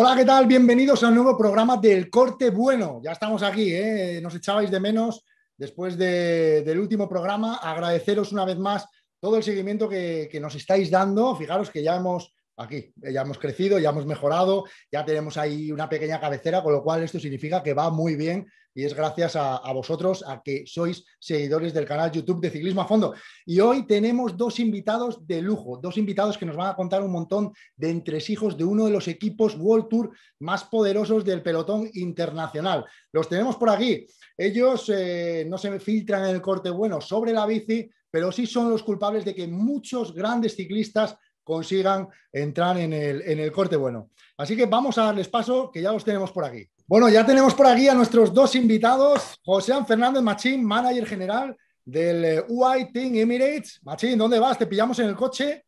Hola, ¿qué tal? Bienvenidos a un nuevo programa del Corte Bueno. Ya estamos aquí, ¿eh? nos echabais de menos después del último programa. Agradeceros una vez más todo el seguimiento que, que nos estáis dando. Fijaros que ya hemos aquí. Ya hemos crecido, ya hemos mejorado, ya tenemos ahí una pequeña cabecera, con lo cual esto significa que va muy bien y es gracias a, vosotros, a que sois seguidores del canal YouTube de Ciclismo a Fondo. Y hoy tenemos dos invitados de lujo, dos invitados que nos van a contar un montón de entresijos de uno de los equipos World Tour más poderosos del pelotón internacional. Los tenemos por aquí. Ellos eh, no se filtran en el corte bueno sobre la bici, pero sí son los culpables de que muchos grandes ciclistas consigan entrar en el, en el corte bueno. Así que vamos a darles paso, que ya los tenemos por aquí. Bueno, ya tenemos por aquí a nuestros dos invitados, José Fernández Machín, manager general del eh, UI Team Emirates. Machín, ¿dónde vas? ¿Te pillamos en el coche?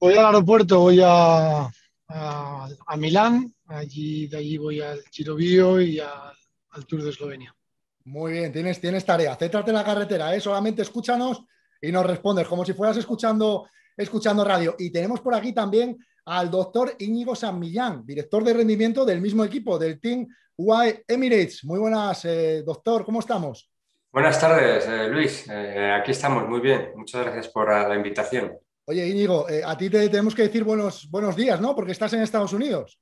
Voy al aeropuerto, voy a, a, Milán, allí, de allí voy al Chirovio y al Tour de Eslovenia. Muy bien, tienes, tienes tarea. Céntrate en la carretera, ¿eh? solamente escúchanos y nos respondes como si fueras escuchando escuchando radio. Y tenemos por aquí también al doctor Íñigo San Millán, director de rendimiento del mismo equipo, del Team Y Emirates. Muy buenas, eh, doctor, ¿cómo estamos? Buenas tardes, eh, Luis. Eh, aquí estamos, muy bien. Muchas gracias por la invitación. Oye, Íñigo, a ti te tenemos que decir buenos, buenos días, ¿no? Porque estás en Estados Unidos.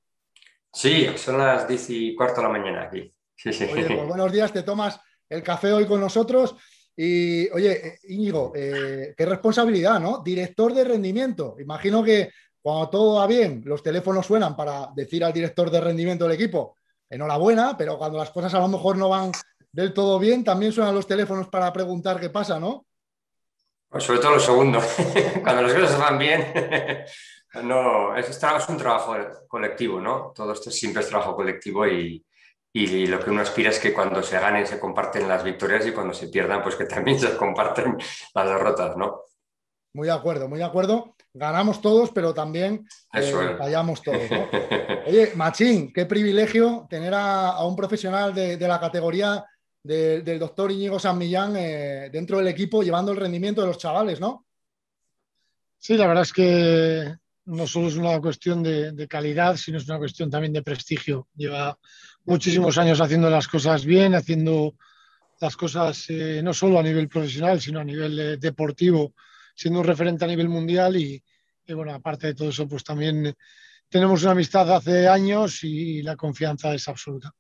Sí, son las diez y cuarto de la mañana aquí. Sí, sí. Oye, pues buenos días, te tomas el café hoy con nosotros. Y oye, Íñigo, eh, qué responsabilidad, ¿no? Director de rendimiento. Imagino que cuando todo va bien, los teléfonos suenan para decir al director de rendimiento del equipo, enhorabuena, pero cuando las cosas a lo mejor no van del todo bien, también suenan los teléfonos para preguntar qué pasa, ¿no? Pues sobre todo lo segundo. cuando las cosas van bien, no, es, es un trabajo colectivo, ¿no? Todo esto siempre es trabajo colectivo y, y lo que uno aspira es que cuando se ganen se comparten las victorias y cuando se pierdan, pues que también se comparten las derrotas, ¿no? Muy de acuerdo, muy de acuerdo. Ganamos todos, pero también eh, fallamos todos. Oye, Machín, qué privilegio tener a, un profesional de, la categoría del doctor Íñigo San Millán eh, dentro del equipo, llevando el rendimiento de los chavales, ¿no? Sí, la verdad es que no solo es una cuestión de, de calidad, sino es una cuestión también de prestigio. Lleva muchísimos años haciendo las cosas bien, haciendo las cosas eh, no solo a nivel profesional, sino a nivel eh, deportivo, siendo un referente a nivel mundial y, bueno, aparte de todo eso, pues también tenemos una amistad hace años y la confianza es absoluta.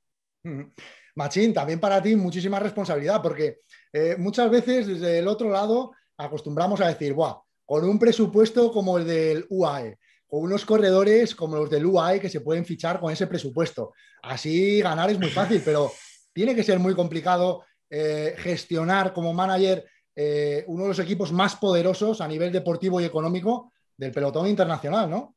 Machín, también para ti muchísima responsabilidad, porque eh, muchas veces desde el otro lado acostumbramos a decir, Buah, con un presupuesto como el del UAE, con unos corredores como los del UAE que se pueden fichar con ese presupuesto. Así ganar es muy fácil, pero tiene que ser muy complicado eh, gestionar como manager eh, uno de los equipos más poderosos a nivel deportivo y económico del pelotón internacional, ¿no?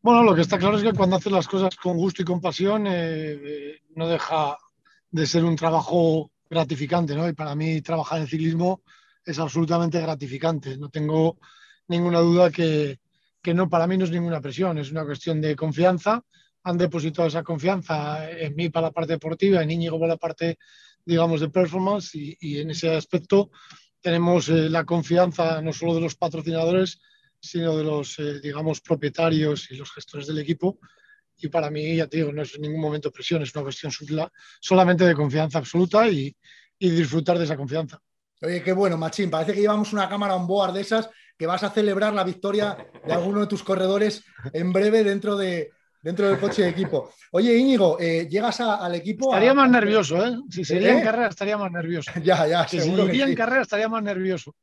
Bueno, lo que está claro es que cuando haces las cosas con gusto y con pasión, eh, no deja de ser un trabajo gratificante, ¿no? Y para mí trabajar en ciclismo es absolutamente gratificante. No tengo ninguna duda que, que no, para mí no es ninguna presión, es una cuestión de confianza. Han depositado esa confianza en mí para la parte deportiva, en Íñigo para la parte, digamos, de performance y, en ese aspecto tenemos eh, la confianza no solo de los patrocinadores, sino de los, eh, digamos, propietarios y los gestores del equipo. Y para mí, ya te digo, no es en ningún momento presión, es una cuestión solamente de confianza absoluta y, y disfrutar de esa confianza. Oye, qué bueno, Machín. Parece que llevamos una cámara on board de esas que vas a celebrar la victoria de alguno de tus corredores en breve dentro, de, dentro del coche de equipo. Oye, Íñigo, eh, llegas al equipo. Estaría más nervioso, ¿eh? Si sería en ¿Eh? carrera, estaría más nervioso. ya, ya, si sería en carrera, estaría más nervioso.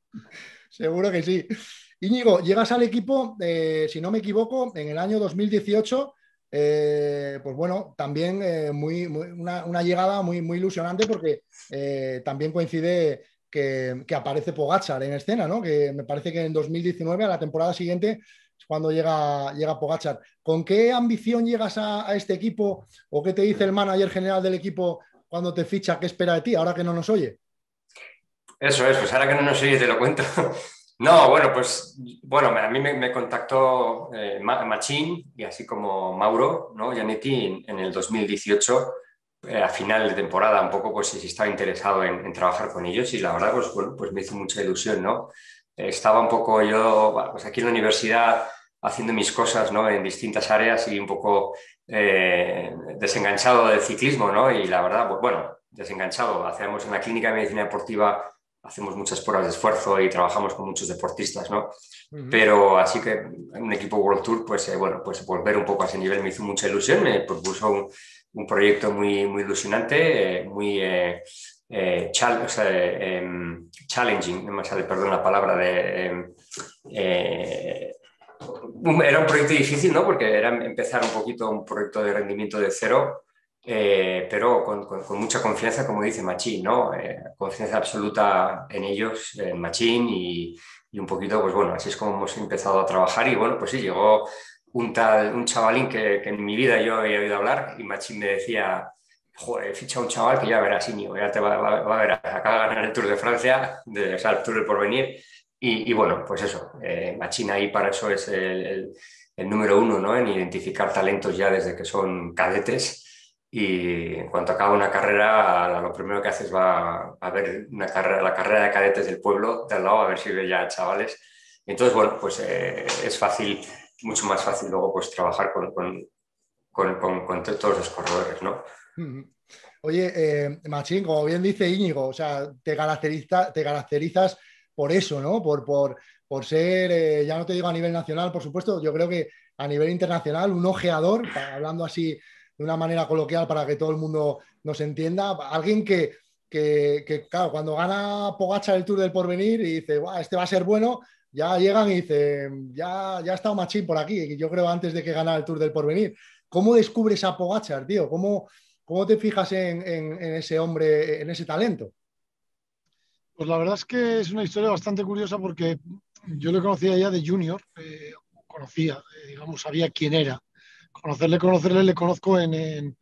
Seguro que sí. Íñigo, llegas al equipo, eh, si no me equivoco, en el año 2018. pues bueno, también muy, una, una, llegada muy, muy ilusionante porque también coincide que, aparece Pogachar en escena, ¿no? Que me parece que en 2019, a la temporada siguiente, cuando llega, llega Pogachar. ¿Con qué ambición llegas a, este equipo o qué te dice el manager general del equipo cuando te ficha? ¿Qué espera de ti ahora que no nos oye? Eso es, pues ahora que no nos oye te lo cuento. No, bueno, pues bueno, a mí me, contactó eh, Machín y así como Mauro, ¿no? Gianetti en, el 2018, eh, a final de temporada, un poco pues si estaba interesado en, trabajar con ellos y la verdad pues, bueno, pues me hizo mucha ilusión, ¿no? Estaba un poco yo pues aquí en la universidad haciendo mis cosas, ¿no? En distintas áreas y un poco eh, desenganchado del ciclismo, ¿no? Y la verdad, pues bueno, desenganchado. Hacemos en la clínica de medicina deportiva hacemos muchas pruebas de esfuerzo y trabajamos con muchos deportistas, ¿no? Pero así que un equipo World Tour, pues eh, bueno, pues volver un poco a ese nivel me hizo mucha ilusión, me propuso un, un proyecto muy, muy ilusionante, eh, muy eh, eh em, challenging, no me sale, perdón la palabra, de, em, era un proyecto difícil, ¿no? Porque era empezar un poquito un proyecto de rendimiento de cero eh, pero con, mucha confianza, como dice Machín, ¿no? Eh, confianza absoluta en ellos, en Machín, y, un poquito, pues bueno, así es como hemos empezado a trabajar. Y bueno, pues sí, llegó un tal, un chavalín que, en mi vida yo había oído hablar, y Machín me decía, joder, ficha un chaval que ya verás, Iñigo, ya te va, a ver, acaba de ganar el Tour de Francia, de, o sea, el Tour del Porvenir. Y, y bueno, pues eso, eh, Machín ahí para eso es el, el número uno, ¿no? En identificar talentos ya desde que son cadetes y en cuanto acaba una carrera, lo primero que haces va a ver una carrera, la carrera de cadetes del pueblo de al lado, a ver si ve ya chavales. Entonces, bueno, pues eh, es fácil, mucho más fácil luego pues trabajar con, con, con, con todos los corredores, ¿no? Oye, eh, Machín, como bien dice Íñigo, o sea, te, caracteriza, te caracterizas por eso, ¿no? Por, por, por ser, eh, ya no te digo a nivel nacional, por supuesto, yo creo que a nivel internacional, un ojeador, hablando así de una manera coloquial para que todo el mundo nos entienda. Alguien que, claro, cuando gana Pogacha el Tour del Porvenir y dice, este va a ser bueno, ya llegan y dicen, ya, ya ha estado Machín por aquí, yo creo antes de que gana el Tour del Porvenir. ¿Cómo descubres a Pogachar, tío? ¿Cómo, cómo te fijas en, ese hombre, en ese talento? Pues la verdad es que es una historia bastante curiosa porque yo lo conocía ya de junior, eh, conocía, eh, digamos, sabía quién era conocerle, conocerle, le conozco en,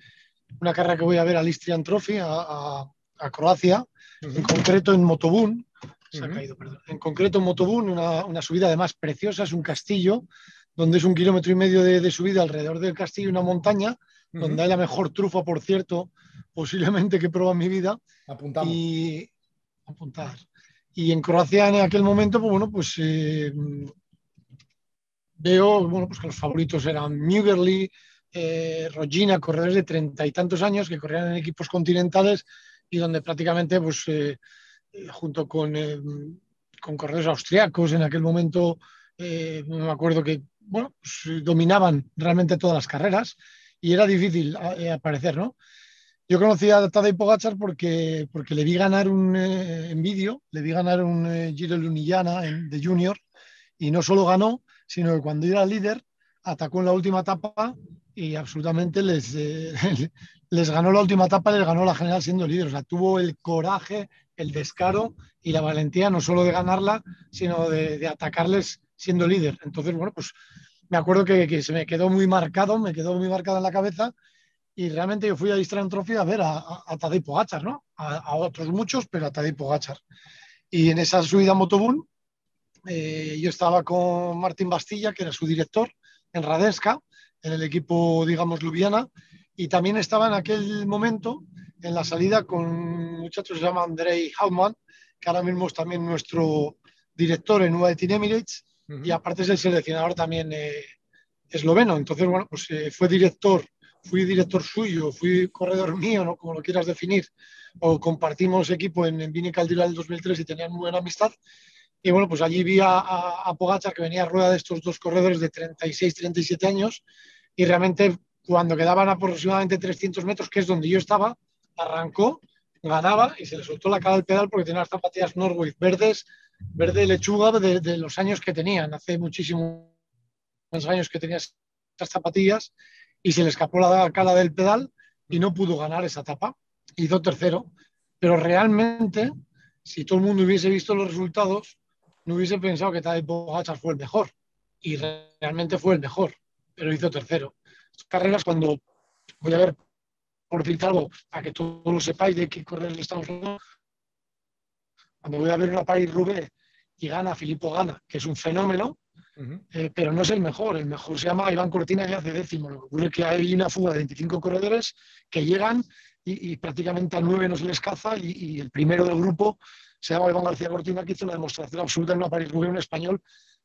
una carrera que voy a ver al Istrian Trophy, a, Croacia, en concreto en Motobún. Se ha caído, perdón. En concreto en Motobún, una, subida además preciosa, es un castillo, donde es un kilómetro y medio de, subida alrededor del castillo, una montaña, donde hay la mejor trufa, por cierto, posiblemente que probado en mi vida. Apuntamos. Y apuntar. Y en Croacia en aquel momento, pues bueno, pues eh, veo bueno, pues que los favoritos eran Mugerly, eh, Rogina, corredores de treinta y tantos años que corrían en equipos continentales y donde prácticamente, pues, eh, eh, junto con, con, corredores austriacos en aquel momento, me acuerdo que bueno, pues, dominaban realmente todas las carreras y era difícil aparecer, ¿no? Yo conocí a Tadej Pogachar porque, porque le vi ganar un, en vídeo, le vi ganar un Giro Lunillana de Junior y no solo ganó, sino que cuando era líder atacó en la última etapa y absolutamente les, eh, les ganó la última etapa, les ganó la general siendo líder. O sea, tuvo el coraje, el descaro y la valentía no solo de ganarla, sino de, atacarles siendo líder. Entonces, bueno, pues me acuerdo que, se me quedó muy marcado, me quedó muy marcado en la cabeza y realmente yo fui a Istran Trophy a ver a, a, Tadej Pogachar, ¿no? A, otros muchos, pero a Tadej Pogachar. Y en esa subida a Motobún, eh, yo estaba con Martín Bastilla, que era su director, en Radenska, en el equipo, digamos, Ljubljana, y también estaba en aquel momento en la salida con un muchacho que se llama Andrei Hauptmann, que ahora mismo es también nuestro director en UAE Emirates, y aparte es el seleccionador también eh, esloveno. Entonces, bueno, pues eh, fue director, fui director suyo, fui corredor mío, ¿no? como lo quieras definir, o compartimos equipo en, en Vini Caldera del 2003 y tenían muy buena amistad. Y bueno, pues allí vi a, a, Pogacar que venía a rueda de estos dos corredores de 36, 37 años y realmente cuando quedaban aproximadamente 300 metros, que es donde yo estaba, arrancó, ganaba y se le soltó la cara del pedal porque tenía las zapatillas Norway verdes, verde lechuga de, los años que tenían, hace muchísimos años que tenía esas zapatillas y se le escapó la cara del pedal y no pudo ganar esa etapa. Hizo tercero, pero realmente si todo el mundo hubiese visto los resultados, no hubiese pensado que Tadej Pogacar fue el mejor. Y realmente fue el mejor, pero hizo tercero. Carreras cuando, voy a ver, por decir algo, para que todos lo sepáis de qué correr estamos hablando, cuando voy a ver una Paris Roubaix y gana Filippo Gana, que es un fenómeno, eh, pero no es el mejor. El mejor se llama Iván Cortina y hace décimo. Lo que ocurre es que hay una fuga de 25 corredores que llegan y, prácticamente a nueve no se les caza y, el primero del grupo se llama Iván García Cortina, que hizo una demostración absoluta en una París Roubaix en español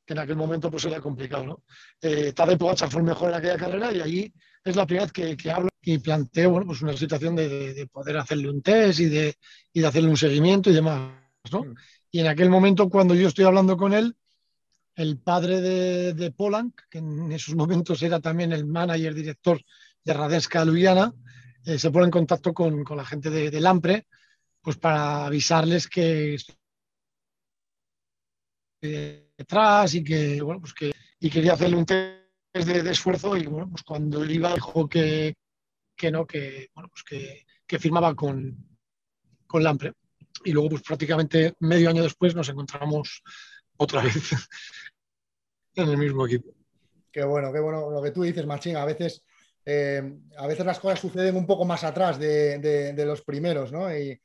que en aquel momento pues era complicado. ¿no? Eh, Tadej Pogacar fue el mejor en aquella carrera y allí es la primera vez que, hablo y planteo bueno, pues una situación de, poder hacerle un test y de, y de hacerle un seguimiento y demás. ¿No? Mm. Y en aquel momento, cuando yo estoy hablando con él, el padre de, de Polanc, que en esos momentos era también el manager, director de Radeska Ljubljana, eh, se pone en contacto con, la gente de, de, Lampre pues para avisarles que detrás y que bueno pues que y quería hacerle un test de, esfuerzo y bueno pues cuando él iba dijo que, que no que bueno pues que, que firmaba con, con Lampre y luego pues prácticamente medio año después nos encontramos otra vez en el mismo equipo. Qué bueno, qué bueno lo que tú dices, Machín. A veces, eh, a veces las cosas suceden un poco más atrás de, los primeros, ¿no? Y,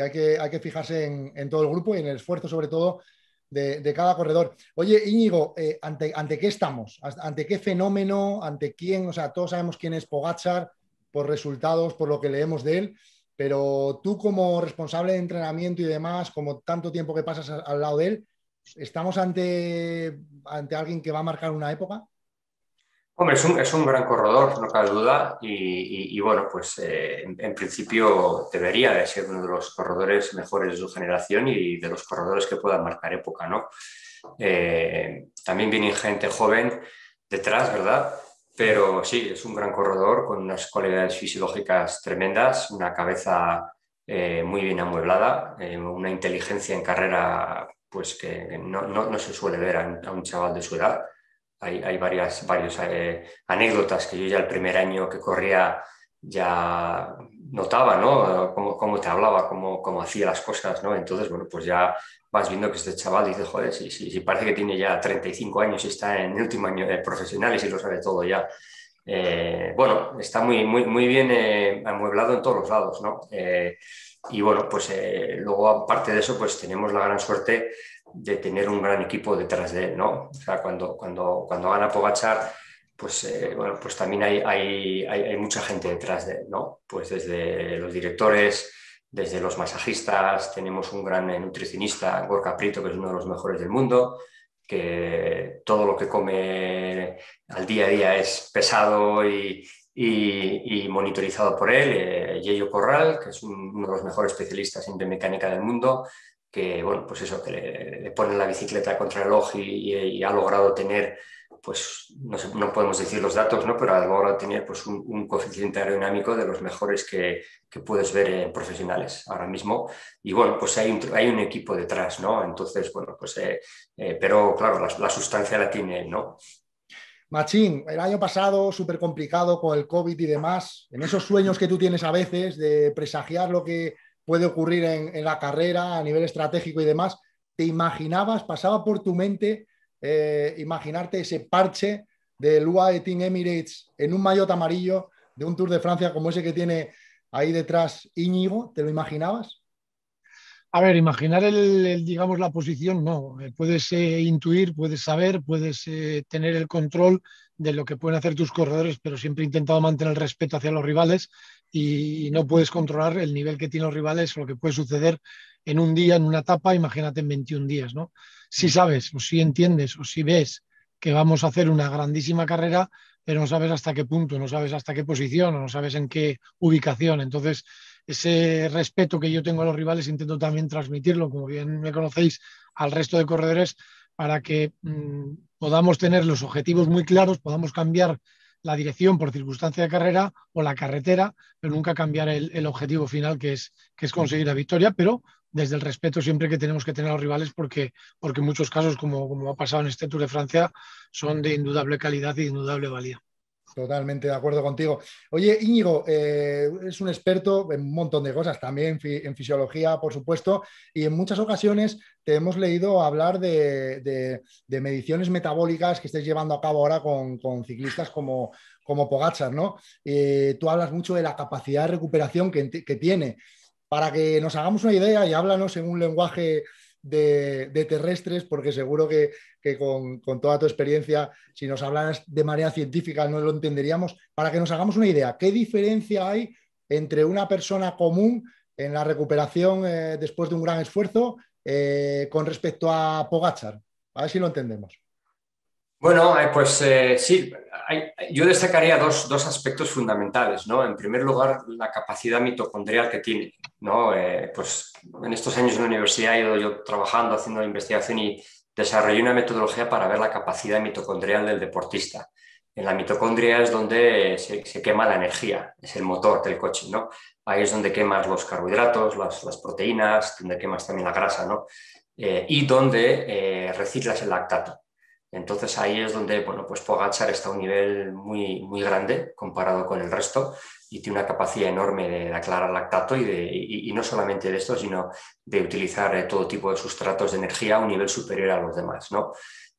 hay, que, hay que fijarse en, todo el grupo y en el esfuerzo, sobre todo, de, cada corredor. Oye, Íñigo, eh, ¿ante, ¿ante qué estamos? ¿Ante qué fenómeno? ¿Ante quién? O sea, todos sabemos quién es Pogachar por resultados, por lo que leemos de él. Pero tú como responsable de entrenamiento y demás, como tanto tiempo que pasas al lado de él, ¿estamos ante, ante alguien que va a marcar una época? Hombre, es un, es un gran corredor, no cabe duda, y, bueno, pues eh, en, principio debería de ser uno de los corredores mejores de su generación y de los corredores que puedan marcar época, ¿no? Eh, también viene gente joven detrás, ¿verdad? Pero sí, es un gran corredor con unas cualidades fisiológicas tremendas, una cabeza eh, muy bien amueblada, eh, una inteligencia en carrera pues que no, se suele ver a, un chaval de su edad. Hay, hay varias eh, anécdotas que yo ya el primer año que corría ya notaba, ¿no? Cómo, cómo te hablaba, cómo, cómo, hacía las cosas, ¿no? Entonces, bueno, pues ya vas viendo que este chaval dice, joder, si, si, parece que tiene ya 35 años y está en el último año de profesionales y lo sabe todo ya. Eh, bueno, está muy, muy, muy bien eh, amueblado en todos los lados, ¿no? Eh, y bueno, pues luego aparte de eso, pues tenemos la gran suerte de tener un gran equipo detrás de él, ¿no? O sea, cuando, cuando, cuando gana Pogachar, pues, bueno, pues también hay, hay, hay, mucha gente detrás de ¿no? Pues desde los directores, desde los masajistas, tenemos un gran nutricionista, Gorka Prito, que es uno de los mejores del mundo, que todo lo que come al día a día es pesado y, monitorizado por él, eh, Corral, que es uno de los mejores especialistas en biomecánica del mundo, que, bueno, pues eso, que le, pone la bicicleta contra el ojo y ha logrado tener pues no, podemos decir los datos, ¿no? pero a lo de tener pues, un, coeficiente aerodinámico de los mejores que, puedes ver en profesionales ahora mismo. Y bueno, pues hay un, hay un equipo detrás, ¿no? Entonces, bueno, pues, eh, eh, pero claro, la, sustancia la tiene, ¿no? Machín, el año pasado súper complicado con el COVID y demás, en esos sueños que tú tienes a veces de presagiar lo que puede ocurrir en la carrera a nivel estratégico y demás, ¿te imaginabas, pasaba por tu mente eh, imaginarte ese parche del UAE Team Emirates en un maillot amarillo de un Tour de Francia como ese que tiene ahí detrás Íñigo? ¿Te lo imaginabas? A ver, imaginar el, digamos la posición, no. Eh, puedes eh, intuir, puedes saber, puedes tener el control de lo que pueden hacer tus corredores, pero siempre he intentado mantener el respeto hacia los rivales y no puedes controlar el nivel que tienen los rivales o lo que puede suceder en un día, en una etapa, imagínate en 21 días, ¿no? Si sabes o si entiendes o si ves que vamos a hacer una grandísima carrera, pero no sabes hasta qué punto, no sabes hasta qué posición, no sabes en qué ubicación. Entonces, ese respeto que yo tengo a los rivales intento también transmitirlo, como bien me conocéis, al resto de corredores para que mm, podamos tener los objetivos muy claros, podamos cambiar la dirección por circunstancia de carrera o la carretera, pero nunca cambiar el, objetivo final que es, que es conseguir la victoria, pero desde el respeto siempre que tenemos que tener a los rivales porque, porque en muchos casos, como, como ha pasado en este Tour de Francia, son de indudable calidad y de indudable valía. Totalmente de acuerdo contigo. Oye, Íñigo, eh, es un experto en un montón de cosas, también en fisiología, por supuesto, y en muchas ocasiones te hemos leído hablar de, mediciones metabólicas que estés llevando a cabo ahora con, ciclistas como, como Pogachar, ¿no? Eh, tú hablas mucho de la capacidad de recuperación que tiene. Para que nos hagamos una idea y háblanos en un lenguaje de, terrestres, porque seguro que, con, toda tu experiencia, si nos hablas de manera científica, no lo entenderíamos. Para que nos hagamos una idea, ¿qué diferencia hay entre una persona común en la recuperación eh, después de un gran esfuerzo eh, con respecto a Pogachar? A ver si lo entendemos. Bueno, eh, pues sí, yo destacaría dos, aspectos fundamentales. ¿no? En primer lugar, la capacidad mitocondrial que tiene. ¿no? pues en estos años en la universidad he ido yo trabajando, haciendo investigación y desarrollé una metodología para ver la capacidad mitocondrial del deportista. En la mitocondria es donde se, quema la energía, es el motor del coche, ¿no? Ahí es donde quemas los carbohidratos, las, proteínas, donde quemas también la grasa, ¿no? Eh, y donde eh, reciclas el lactato. Entonces ahí es donde, bueno, pues Pogachar está a un nivel muy, muy grande comparado con el resto y tiene una capacidad enorme de, aclarar lactato y, de, y, no solamente de esto, sino de utilizar eh, todo tipo de sustratos de energía a un nivel superior a los demás. ¿no?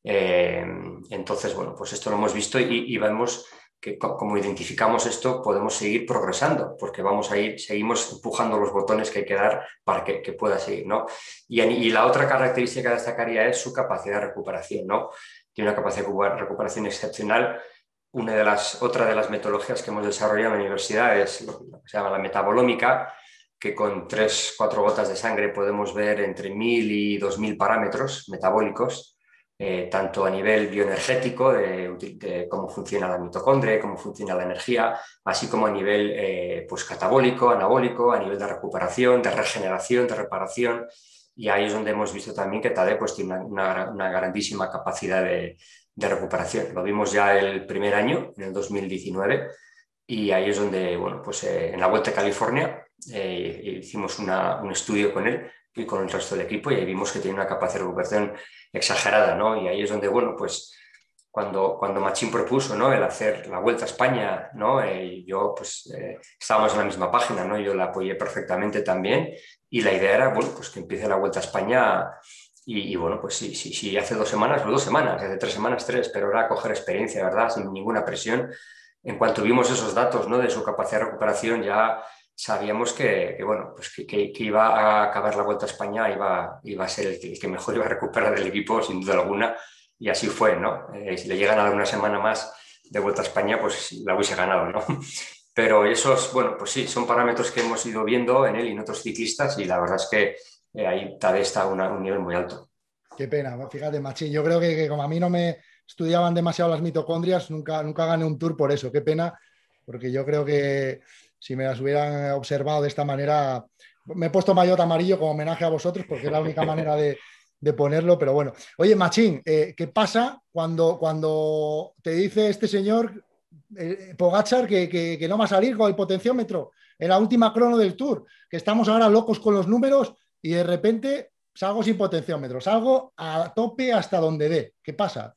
Eh, entonces, bueno, pues esto lo hemos visto y, vemos que como identificamos esto podemos seguir progresando porque vamos a ir, seguimos empujando los botones que hay que dar para que, pueda seguir. ¿no? Y, y, la otra característica que destacaría es su capacidad de recuperación. ¿no? Tiene una capacidad de recuperación excepcional una de las, otra de las metodologías que hemos desarrollado en la universidad es lo que se llama la metabolómica, que con tres, cuatro gotas de sangre podemos ver entre mil y dos mil parámetros metabólicos, eh, tanto a nivel bioenergético, de, cómo funciona la mitocondria, cómo funciona la energía, así como a nivel eh, pues, catabólico, anabólico, a nivel de recuperación, de regeneración, de reparación. Y ahí es donde hemos visto también que TADE pues, tiene una, una grandísima capacidad de, de recuperación. Lo vimos ya el primer año, en el 2019, y ahí es donde, bueno, pues eh, en la Vuelta a California eh, hicimos un estudio con él y con el resto del equipo y ahí vimos que tiene una capacidad de recuperación exagerada, ¿no? Y ahí es donde, bueno, pues cuando, cuando Machín propuso, ¿no? El hacer la Vuelta a España, ¿no? Eh, y yo, pues, estábamos en la misma página, ¿no? Yo la apoyé perfectamente también y la idea era, bueno, pues que empiece la Vuelta a España y, bueno, pues sí, sí, sí, hace dos semanas, o dos semanas, hace tres semanas, tres, pero era coger experiencia, ¿verdad? Sin ninguna presión. En cuanto vimos esos datos ¿no? de su capacidad de recuperación, ya sabíamos que, bueno, pues que, que, iba a acabar la Vuelta a España, iba, iba a ser el que, mejor iba a recuperar del equipo, sin duda alguna, y así fue, ¿no? Eh, si le llegan a dar una semana más de Vuelta a España, pues la hubiese ganado, ¿no? Pero esos, bueno, pues sí, son parámetros que hemos ido viendo en él y en otros ciclistas, y la verdad es que eh, ahí tal está a un nivel muy alto. Qué pena, fíjate, Machín. Yo creo que, como a mí no me estudiaban demasiado las mitocondrias, nunca, nunca gané un tour por eso. Qué pena, porque yo creo que si me las hubieran observado de esta manera, me he puesto maillot amarillo como homenaje a vosotros, porque es la única manera de, ponerlo, pero bueno. Oye, Machín, eh, ¿qué pasa cuando, cuando te dice este señor eh, Pogachar que, que, no va a salir con el potenciómetro en la última crono del tour? Que estamos ahora locos con los números y de repente salgo sin potenciómetro, salgo a tope hasta donde dé. ¿Qué pasa?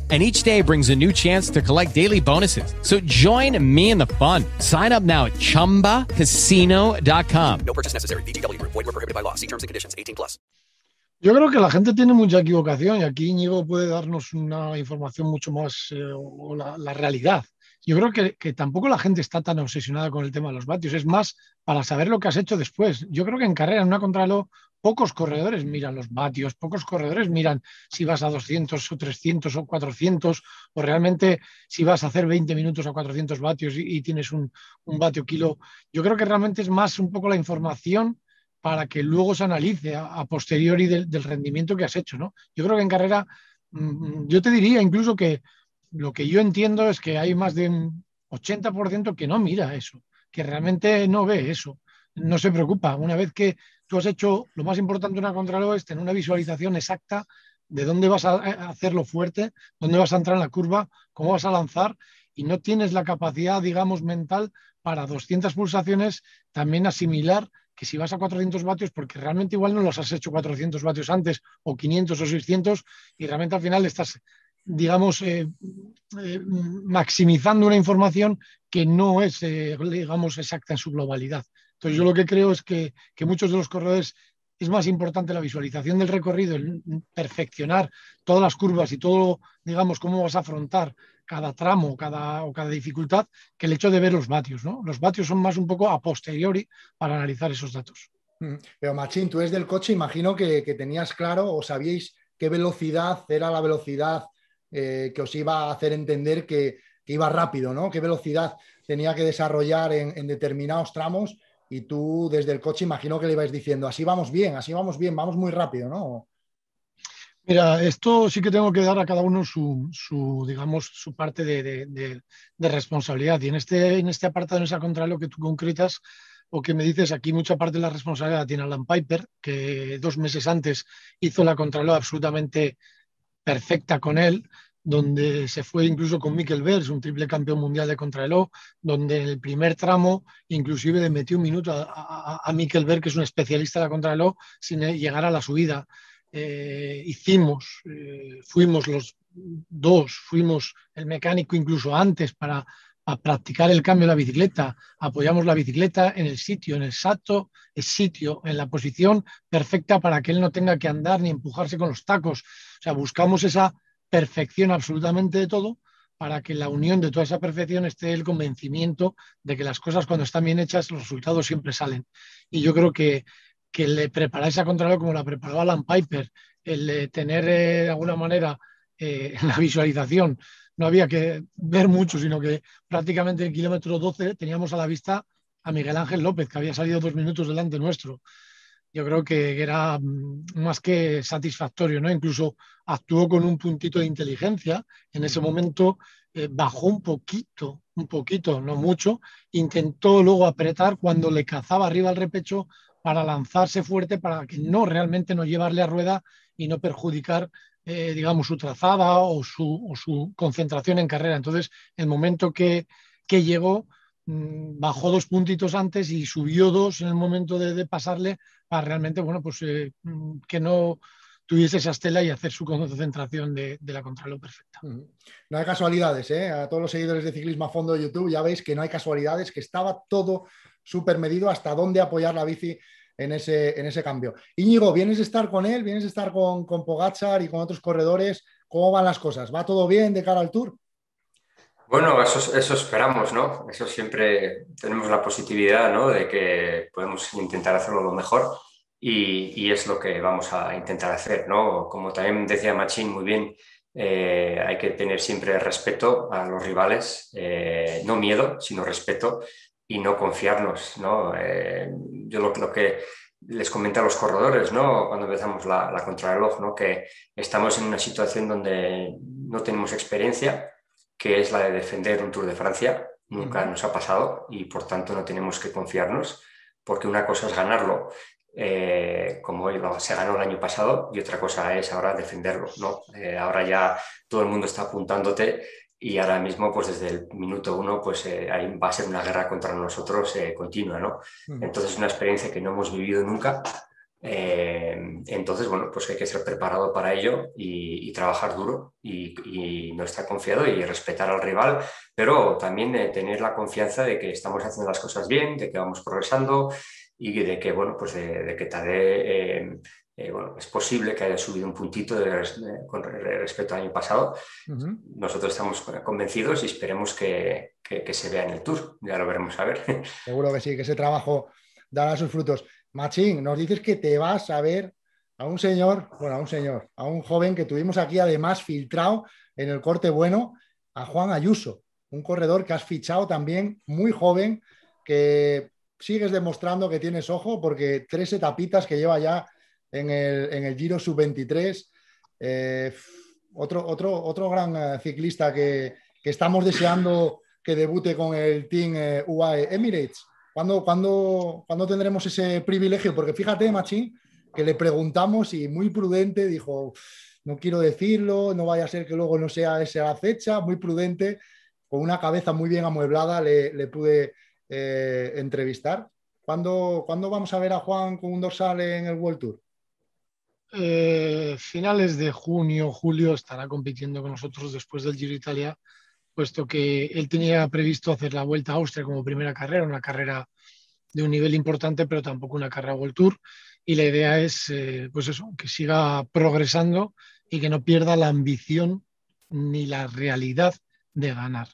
and each day brings a new chance to collect daily bonuses. So join me in the fun. Sign up now at ChumbaCasino.com. No purchase necessary. BGW. Void were prohibited by law. See terms and conditions. 18 plus. Yo creo que la gente tiene mucha equivocación y aquí Íñigo puede darnos una información mucho más, eh, o la, la, realidad. Yo creo que, que, tampoco la gente está tan obsesionada con el tema de los vatios, es más para saber lo que has hecho después. Yo creo que en carrera, en una contralo, pocos corredores miran los vatios, pocos corredores miran si vas a 200 o 300 o 400 o realmente si vas a hacer 20 minutos a 400 vatios y, tienes un, un, vatio kilo. Yo creo que realmente es más un poco la información para que luego se analice a, posteriori del, rendimiento que has hecho. ¿no? Yo creo que en carrera, mm, yo te diría incluso que lo que yo entiendo es que hay más de un 80% que no mira eso, que realmente no ve eso, no se preocupa. Una vez que tú has hecho lo más importante una contrarreloj es tener una visualización exacta de dónde vas a hacerlo fuerte, dónde vas a entrar en la curva, cómo vas a lanzar y no tienes la capacidad, digamos, mental para 200 pulsaciones también asimilar que si vas a 400 vatios, porque realmente igual no los has hecho 400 vatios antes o 500 o 600 y realmente al final estás, digamos, eh, eh, maximizando una información que no es, eh, digamos, exacta en su globalidad. Entonces yo lo que creo es que, que muchos de los corredores es más importante la visualización del recorrido, el perfeccionar todas las curvas y todo, digamos, cómo vas a afrontar cada tramo cada, o cada dificultad que el hecho de ver los vatios. ¿no? Los vatios son más un poco a posteriori para analizar esos datos. Mm. Pero Machín, tú eres del coche, imagino que, tenías claro o sabíais qué velocidad era la velocidad eh, que os iba a hacer entender que, iba rápido, ¿no? ¿Qué velocidad tenía que desarrollar en, en determinados tramos? Y tú desde el coche imagino que le ibais diciendo, así vamos bien, así vamos bien, vamos muy rápido, ¿no? Mira, esto sí que tengo que dar a cada uno su, digamos, su parte de, responsabilidad. Y en este, en este apartado, en esa contra lo que tú concretas o que me dices, aquí mucha parte de la responsabilidad tiene Alan Piper, que dos meses antes hizo la contralor absolutamente perfecta con él donde se fue incluso con Mikkel Bers, un triple campeón mundial de contrarreloj, donde en el primer tramo inclusive le metió un minuto a, a, Mikkel Bers, que es un especialista de la contrarreloj, sin llegar a la subida. Eh, hicimos, eh, fuimos los dos, fuimos el mecánico incluso antes para, practicar el cambio de la bicicleta, apoyamos la bicicleta en el sitio, en el exacto el sitio, en la posición perfecta para que él no tenga que andar ni empujarse con los tacos. O sea, buscamos esa perfección absolutamente de todo para que la unión de toda esa perfección esté el convencimiento de que las cosas cuando están bien hechas los resultados siempre salen. Y yo creo que, que le preparáis a Contralor como la preparó Alan Piper, el tener eh, de alguna manera eh, la visualización, no había que ver mucho, sino que prácticamente en el kilómetro 12 teníamos a la vista a Miguel Ángel López, que había salido dos minutos delante nuestro yo creo que era mm, más que satisfactorio, ¿no? Incluso actuó con un puntito de inteligencia. En ese momento eh, bajó un poquito, un poquito, no mucho. Intentó luego apretar cuando le cazaba arriba el repecho para lanzarse fuerte, para que no realmente no llevarle a rueda y no perjudicar, eh, digamos, su trazada o su, o su, concentración en carrera. Entonces, el momento que, que llegó, bajó dos puntitos antes y subió dos en el momento de, pasarle para realmente, bueno, pues eh, mm, que no tuviese esa estela y hacer su concentración de, la contraluz perfecta. No hay casualidades, ¿eh? A todos los seguidores de Ciclismo a Fondo de YouTube ya veis que no hay casualidades, que estaba todo súper medido hasta dónde apoyar la bici en ese, en ese cambio. Íñigo, ¿vienes a estar con él? ¿Vienes a estar con, con y con otros corredores? ¿Cómo van las cosas? ¿Va todo bien de cara al Tour? Bueno, eso, eso esperamos, ¿no? Eso siempre tenemos la positividad, ¿no? De que podemos intentar hacerlo lo mejor y, es lo que vamos a intentar hacer, ¿no? Como también decía Machín muy bien, eh, hay que tener siempre respeto a los rivales, eh, no miedo, sino respeto y no confiarnos, ¿no? Eh, yo lo, lo, que les comenté a los corredores, ¿no? Cuando empezamos la, la contrarreloj, ¿no? Que estamos en una situación donde no tenemos experiencia, que es la de defender un Tour de Francia. Nunca nos ha pasado y por tanto no tenemos que confiarnos, porque una cosa es ganarlo, eh, como se ganó el año pasado, y otra cosa es ahora defenderlo. ¿no? Eh, ahora ya todo el mundo está apuntándote y ahora mismo, pues desde el minuto uno, pues eh, va a ser una guerra contra nosotros continua. ¿no? Entonces, una experiencia que no hemos vivido nunca eh, entonces, bueno, pues hay que ser preparado para ello y, trabajar duro y, no estar confiado y respetar al rival, pero también eh, tener la confianza de que estamos haciendo las cosas bien, de que vamos progresando y de que, bueno, pues de, que Tade, eh, bueno, es posible que haya subido un puntito con respecto al año pasado. Nosotros estamos convencidos y esperemos que, que se vea en el Tour, ya lo veremos a ver. Seguro que sí, que ese trabajo dará sus frutos. Machín, nos dices que te vas a ver a un señor, bueno, a un señor, a un joven que tuvimos aquí además filtrado en el corte bueno, a Juan Ayuso, un corredor que has fichado también muy joven, que sigues demostrando que tienes ojo porque tres etapitas que lleva ya en el, Giro Sub-23. Eh, otro, otro, otro gran eh, ciclista que, estamos deseando que debute con el Team eh, UAE Emirates. ¿Cuándo, tendremos ese privilegio? Porque fíjate, Machín, que le preguntamos y muy prudente dijo, no quiero decirlo, no vaya a ser que luego no sea esa fecha, muy prudente, con una cabeza muy bien amueblada le, pude eh, entrevistar. ¿Cuándo, vamos a ver a Juan con un dorsal en el World Tour? Eh, finales de junio, julio estará compitiendo con nosotros después del Giro Italia, puesto que él tenía previsto hacer la Vuelta a Austria como primera carrera, una carrera de un nivel importante, pero tampoco una carrera World Tour. Y la idea es, eh, pues eso, que siga progresando y que no pierda la ambición ni la realidad de ganar.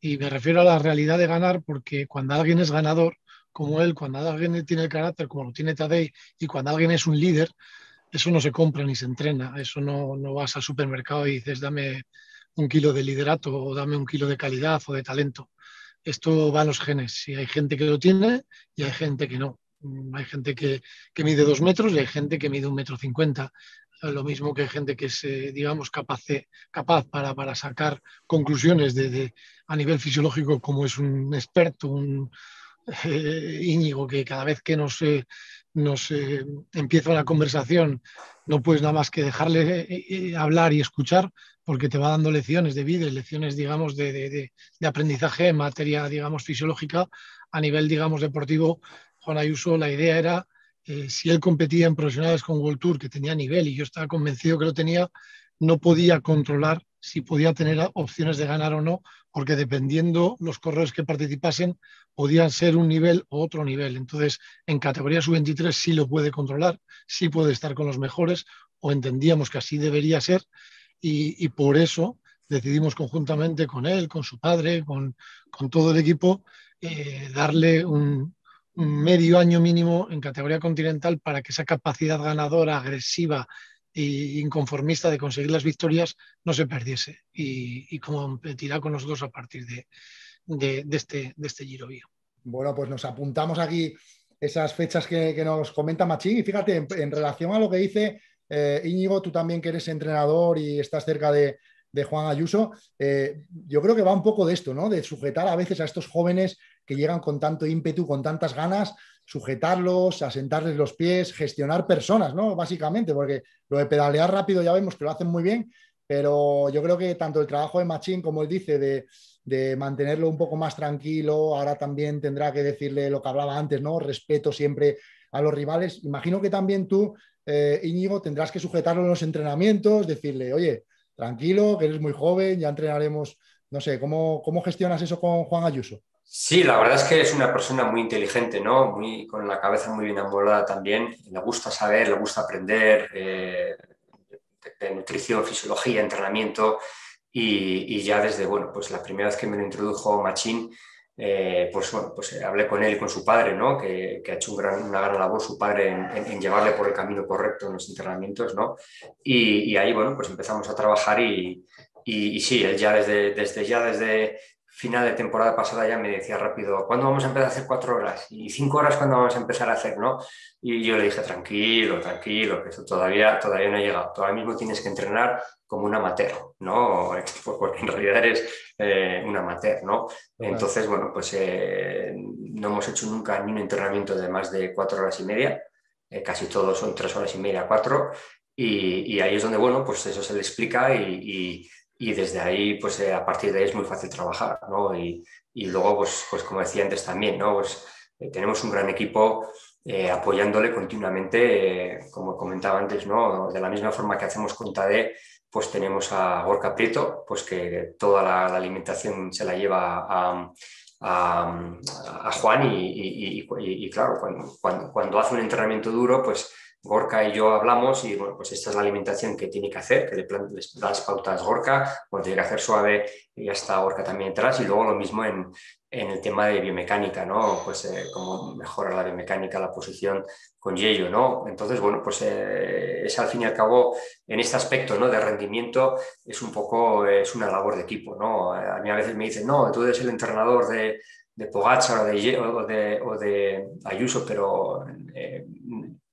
Y me refiero a la realidad de ganar porque cuando alguien es ganador, como él, cuando alguien tiene el carácter como lo tiene Tadei y cuando alguien es un líder, eso no se compra ni se entrena. Eso no, no vas al supermercado y dices, dame un kilo de liderato o dame un kilo de calidad o de talento. Esto va a los genes. Y hay gente que lo tiene y hay gente que no. Mm, hay gente que, que mide dos metros y hay gente que mide un metro cincuenta. Lo mismo que hay gente que es, eh, digamos, capaz, capaz para, para sacar conclusiones a nivel fisiológico, como es un experto, un eh, Íñigo, que cada vez que nos, eh, nos empieza una conversación no puedes nada más que dejarle hablar y escuchar, porque te va dando lecciones de vida y lecciones, digamos, de, de, de, aprendizaje en materia, digamos, fisiológica a nivel, digamos, deportivo. Juan Ayuso, la idea era, eh, si él competía en profesionales con World Tour, que tenía nivel y yo estaba convencido que lo tenía, no podía controlar si podía tener opciones de ganar o no, porque dependiendo los corredores que participasen, podían ser un nivel o otro nivel. Entonces, en categoría sub-23 sí lo puede controlar, sí puede estar con los mejores, o entendíamos que así debería ser, y, por eso decidimos conjuntamente con él, con su padre, con, todo el equipo, eh, darle un, medio año mínimo en categoría continental para que esa capacidad ganadora, agresiva e inconformista de conseguir las victorias no se perdiese y, y competirá con nosotros a partir de, este, de este Giro Bueno, pues nos apuntamos aquí esas fechas que, nos comenta Machín y fíjate, en relación a lo que dice eh, Íñigo, tú también que eres entrenador y estás cerca de, Juan Ayuso, eh, yo creo que va un poco de esto, ¿no? De sujetar a veces a estos jóvenes que llegan con tanto ímpetu, con tantas ganas, sujetarlos, asentarles los pies, gestionar personas, ¿no? Básicamente, porque lo de pedalear rápido ya vemos que lo hacen muy bien, pero yo creo que tanto el trabajo de Machín, como él dice, de, de, mantenerlo un poco más tranquilo, ahora también tendrá que decirle lo que hablaba antes, ¿no? Respeto siempre a los rivales. Imagino que también tú eh, Íñigo, tendrás que sujetarlo en los entrenamientos, decirle, oye, tranquilo, que eres muy joven, ya entrenaremos, no sé, ¿cómo, cómo gestionas eso con Juan Ayuso? Sí, la verdad es que es una persona muy inteligente, ¿no? Muy, con la cabeza muy bien amueblada también. Le gusta saber, le gusta aprender eh, de, nutrición, fisiología, entrenamiento. Y, y, ya desde, bueno, pues la primera vez que me lo introdujo Machín, eh, pues bueno, pues eh, hablé con él y con su padre, ¿no? que, ha hecho una gran labor su padre en, llevarle por el camino correcto en los entrenamientos, ¿no? Y, ahí, bueno, pues empezamos a trabajar y, y, sí, él ya desde, desde, ya desde final de temporada pasada ya me decía rápido, ¿cuándo vamos a empezar a hacer cuatro horas? Y cinco horas, ¿cuándo vamos a empezar a hacer? ¿no? Y yo le dije, tranquilo, tranquilo, que eso todavía, todavía no ha llegado. Ahora mismo tienes que entrenar como un amateur, ¿no? Porque en realidad eres eh, un amateur, ¿no? Entonces, bueno, pues eh, no hemos hecho nunca ni un entrenamiento de más de cuatro horas y media. Eh, casi todos son tres horas y media, cuatro. Y, ahí es donde, bueno, pues eso se le explica y y desde ahí, pues eh, a partir de ahí es muy fácil trabajar, ¿no? Y, y luego, pues, pues como decía antes también, ¿no? Pues tenemos un gran equipo eh, apoyándole continuamente, como comentaba antes, ¿no? De la misma forma que hacemos con TADE, pues tenemos a Gorka Prieto, pues que toda la, alimentación se la lleva a, Juan y, claro, cuando, cuando, cuando hace un entrenamiento duro, pues Gorka y yo hablamos y bueno, pues esta es la alimentación que tiene que hacer, que le, les pautas Gorka, pues tiene que hacer suave y ya está Gorka también detrás y luego lo mismo en, en el tema de biomecánica, ¿no? Pues eh, cómo mejora la biomecánica, la posición con Yello, ¿no? Entonces, bueno, pues eh, es al fin y al cabo, en este aspecto, ¿no? De rendimiento, es un poco, es una labor de equipo, ¿no? A mí a veces me dicen, no, tú eres el entrenador de, de Pogacar o de, o de, o de Ayuso, pero eh,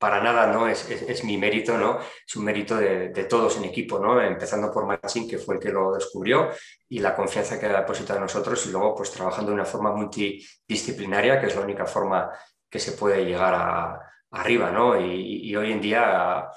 para nada no es, es, mi mérito, ¿no? es un mérito de, todos en equipo, ¿no? empezando por Machín, que fue el que lo descubrió, y la confianza que ha depositado en nosotros, y luego pues trabajando de una forma multidisciplinaria, que es la única forma que se puede llegar a, arriba. ¿no? Y, y, hoy en día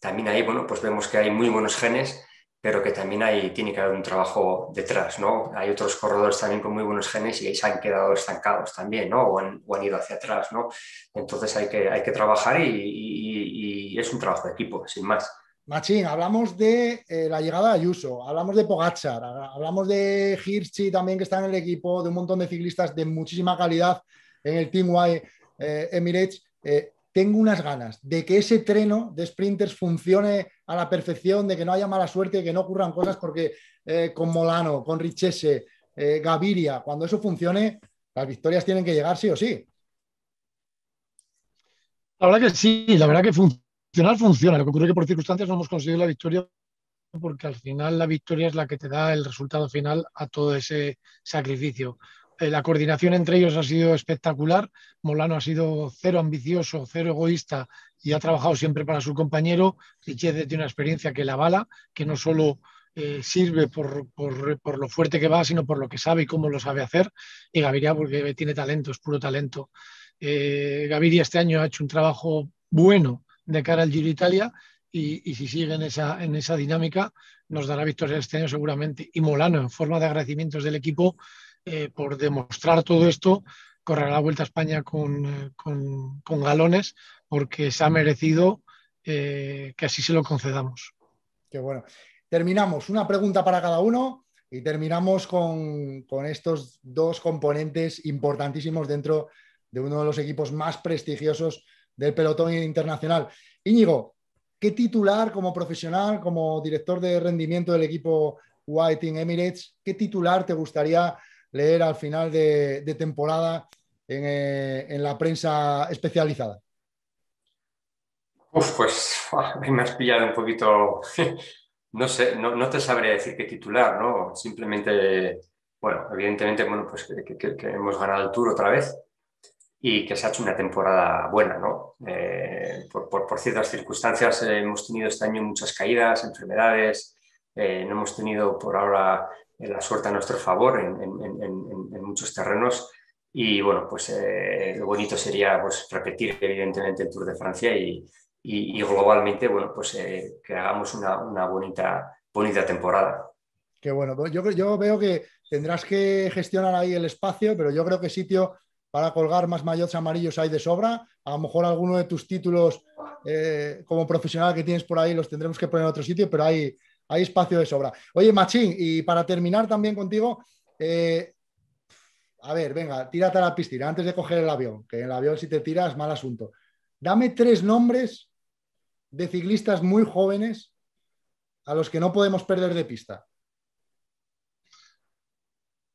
también ahí, bueno, pues vemos que hay muy buenos genes, pero que también hay, tiene que haber un trabajo detrás, ¿no? Hay otros corredores también con muy buenos genes y ahí se han quedado estancados también, ¿no? O han, ido hacia atrás, ¿no? Entonces hay que, hay que trabajar y, es un trabajo de equipo, sin más. Machín, hablamos de eh, la llegada de Ayuso, hablamos de Pogachar, hablamos de Hirschi también que está en el equipo, de un montón de ciclistas de muchísima calidad en el Team Y eh, Emirates. Eh, tengo unas ganas de que ese treno de sprinters funcione a la perfección, de que no haya mala suerte, que no ocurran cosas, porque eh, con Molano, con Richese, eh, Gaviria, cuando eso funcione, las victorias tienen que llegar sí o sí. La verdad que sí, la verdad que funcionar funciona. Lo que ocurre es que por circunstancias no hemos conseguido la victoria porque al final la victoria es la que te da el resultado final a todo ese sacrificio. Eh, la coordinación entre ellos ha sido espectacular. Molano ha sido cero ambicioso, cero egoísta y ha trabajado siempre para su compañero. Richete tiene una experiencia que la avala, que no solo eh, sirve por, lo fuerte que va, sino por lo que sabe y cómo lo sabe hacer. Y Gaviria, porque tiene talento, es puro talento. Eh, Gaviria este año ha hecho un trabajo bueno de cara al Giro Italia y, si sigue en esa, en esa dinámica nos dará victoria este año seguramente. Y Molano, en forma de agradecimientos del equipo, eh, por demostrar todo esto, correrá la Vuelta a España con, eh, galones porque se ha merecido eh, que así se lo concedamos. Qué bueno. Terminamos. Una pregunta para cada uno y terminamos con, estos dos componentes importantísimos dentro de uno de los equipos más prestigiosos del pelotón internacional. Íñigo, ¿qué titular como profesional, como director de rendimiento del equipo White Emirates, qué titular te gustaría leer al final de, temporada eh, en, la prensa especializada? Uf, pues me has pillado un poquito, no sé, no, te sabría decir qué titular, ¿no? Simplemente, bueno, evidentemente, bueno, pues que, hemos ganado el Tour otra vez y que se ha hecho una temporada buena, ¿no? Eh, por, ciertas circunstancias eh, hemos tenido este año muchas caídas, enfermedades, no hemos tenido por ahora la suerte a nuestro favor en, muchos terrenos. Y bueno, pues eh, lo bonito sería pues, repetir evidentemente el Tour de Francia y, globalmente, bueno, pues eh, que hagamos una, bonita, bonita temporada. Qué bueno, pues yo, yo veo que tendrás que gestionar ahí el espacio, pero yo creo que sitio para colgar más mayots amarillos hay de sobra. A lo mejor alguno de tus títulos eh, como profesional que tienes por ahí los tendremos que poner en otro sitio, pero hay, hay espacio de sobra. Oye, Machín, y para terminar también contigo, eh, a ver, venga, tírate a la piscina antes de coger el avión, que en el avión si te tiras, mal asunto. Dame tres nombres de ciclistas muy jóvenes a los que no podemos perder de pista.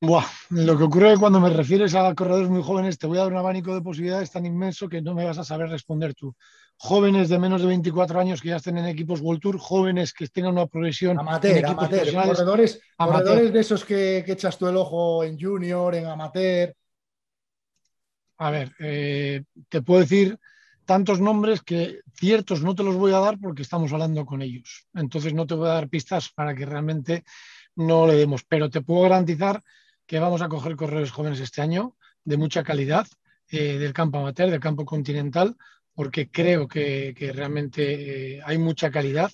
Buah, lo que ocurre cuando me refieres a corredores muy jóvenes, te voy a dar un abanico de posibilidades tan inmenso que no me vas a saber responder tú jóvenes de menos de 24 años que ya estén en equipos World Tour, jóvenes que tengan una progresión. Amateur, amateur, corredores, corredores, de esos que, echas tú el ojo en junior, en amateur. A ver, eh, te puedo decir tantos nombres que ciertos no te los voy a dar porque estamos hablando con ellos. Entonces no te voy a dar pistas para que realmente no le demos, pero te puedo garantizar que vamos a coger corredores jóvenes este año de mucha calidad eh, del campo amateur, del campo continental, porque creo que, realmente eh, hay mucha calidad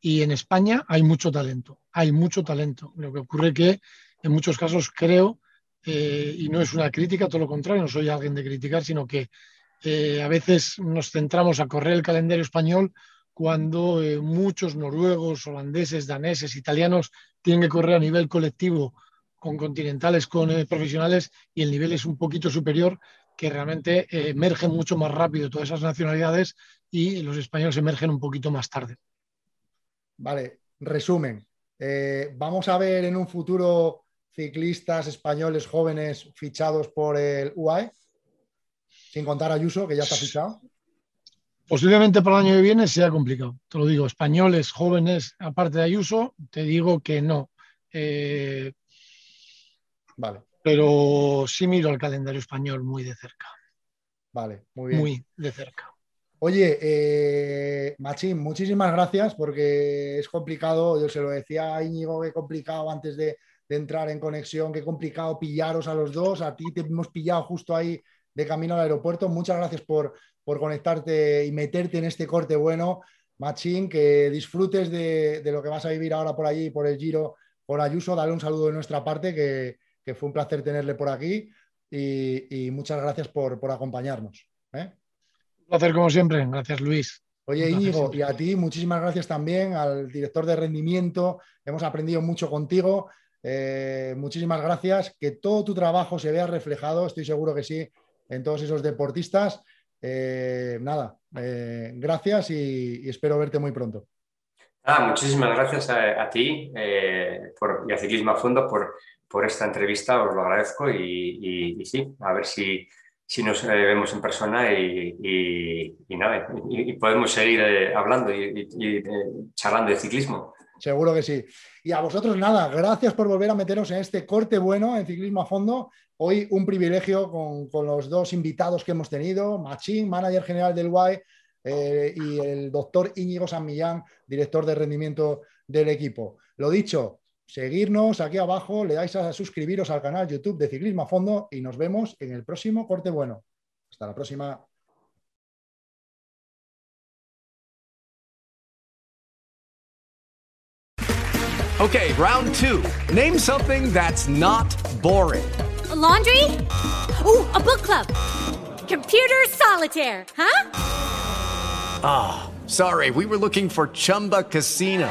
y en España hay mucho talento, hay mucho talento. Lo que ocurre que en muchos casos creo, eh, y no es una crítica, todo lo contrario, no soy alguien de criticar, sino que eh, a veces nos centramos a correr el calendario español cuando muchos noruegos, holandeses, daneses, italianos tienen que correr a nivel colectivo con continentales, con profesionales, y el nivel es un poquito superior que realmente eh, emergen mucho más rápido todas esas nacionalidades y los españoles emergen un poquito más tarde. Vale, resumen. Eh, vamos a ver en un futuro ciclistas españoles jóvenes fichados por el UAE, sin contar a Ayuso, que ya está fichado. Posiblemente para el año que viene sea complicado. Te lo digo, españoles jóvenes, aparte de Ayuso, te digo que no. Eh, vale pero sí miro el calendario español muy de cerca. Vale, muy bien. Muy de cerca. Oye, eh, Machín, muchísimas gracias porque es complicado, yo se lo decía a Íñigo, que complicado antes de, entrar en conexión, qué complicado pillaros a los dos, a ti te hemos pillado justo ahí de camino al aeropuerto. Muchas gracias por, por conectarte y meterte en este corte bueno. Machín, que disfrutes de, lo que vas a vivir ahora por allí, por el Giro, por Ayuso. Dale un saludo de nuestra parte, que, fue un placer tenerle por aquí y, muchas gracias por, acompañarnos. ¿eh? Un placer como siempre. Gracias, Luis. Oye, Íñigo, y a ti muchísimas gracias también, al director de rendimiento. Hemos aprendido mucho contigo. Eh, muchísimas gracias. Que todo tu trabajo se vea reflejado, estoy seguro que sí, en todos esos deportistas. Eh, nada, eh, gracias y, espero verte muy pronto. Ah, muchísimas gracias a, ti por, y a Ciclismo a Fondo por, por esta entrevista, os lo agradezco y, sí, a ver si, si nos vemos en persona y, nada, y, podemos seguir hablando y, charlando de ciclismo. Seguro que sí. Y a vosotros nada, gracias por volver a meteros en este corte bueno en ciclismo a fondo. Hoy un privilegio con, los dos invitados que hemos tenido, Machín, manager general del UAE, eh, y el doctor Íñigo San Millán, director de rendimiento del equipo. Lo dicho, seguirnos aquí abajo, le dais a suscribiros al canal YouTube de Ciclismo a Fondo y nos vemos en el próximo corte bueno. Hasta la próxima. Okay, round two. Name something that's not boring. A laundry? Ooh, a book club. Computer solitaire, huh? Ah, oh, sorry, we were looking for Chumba Casino.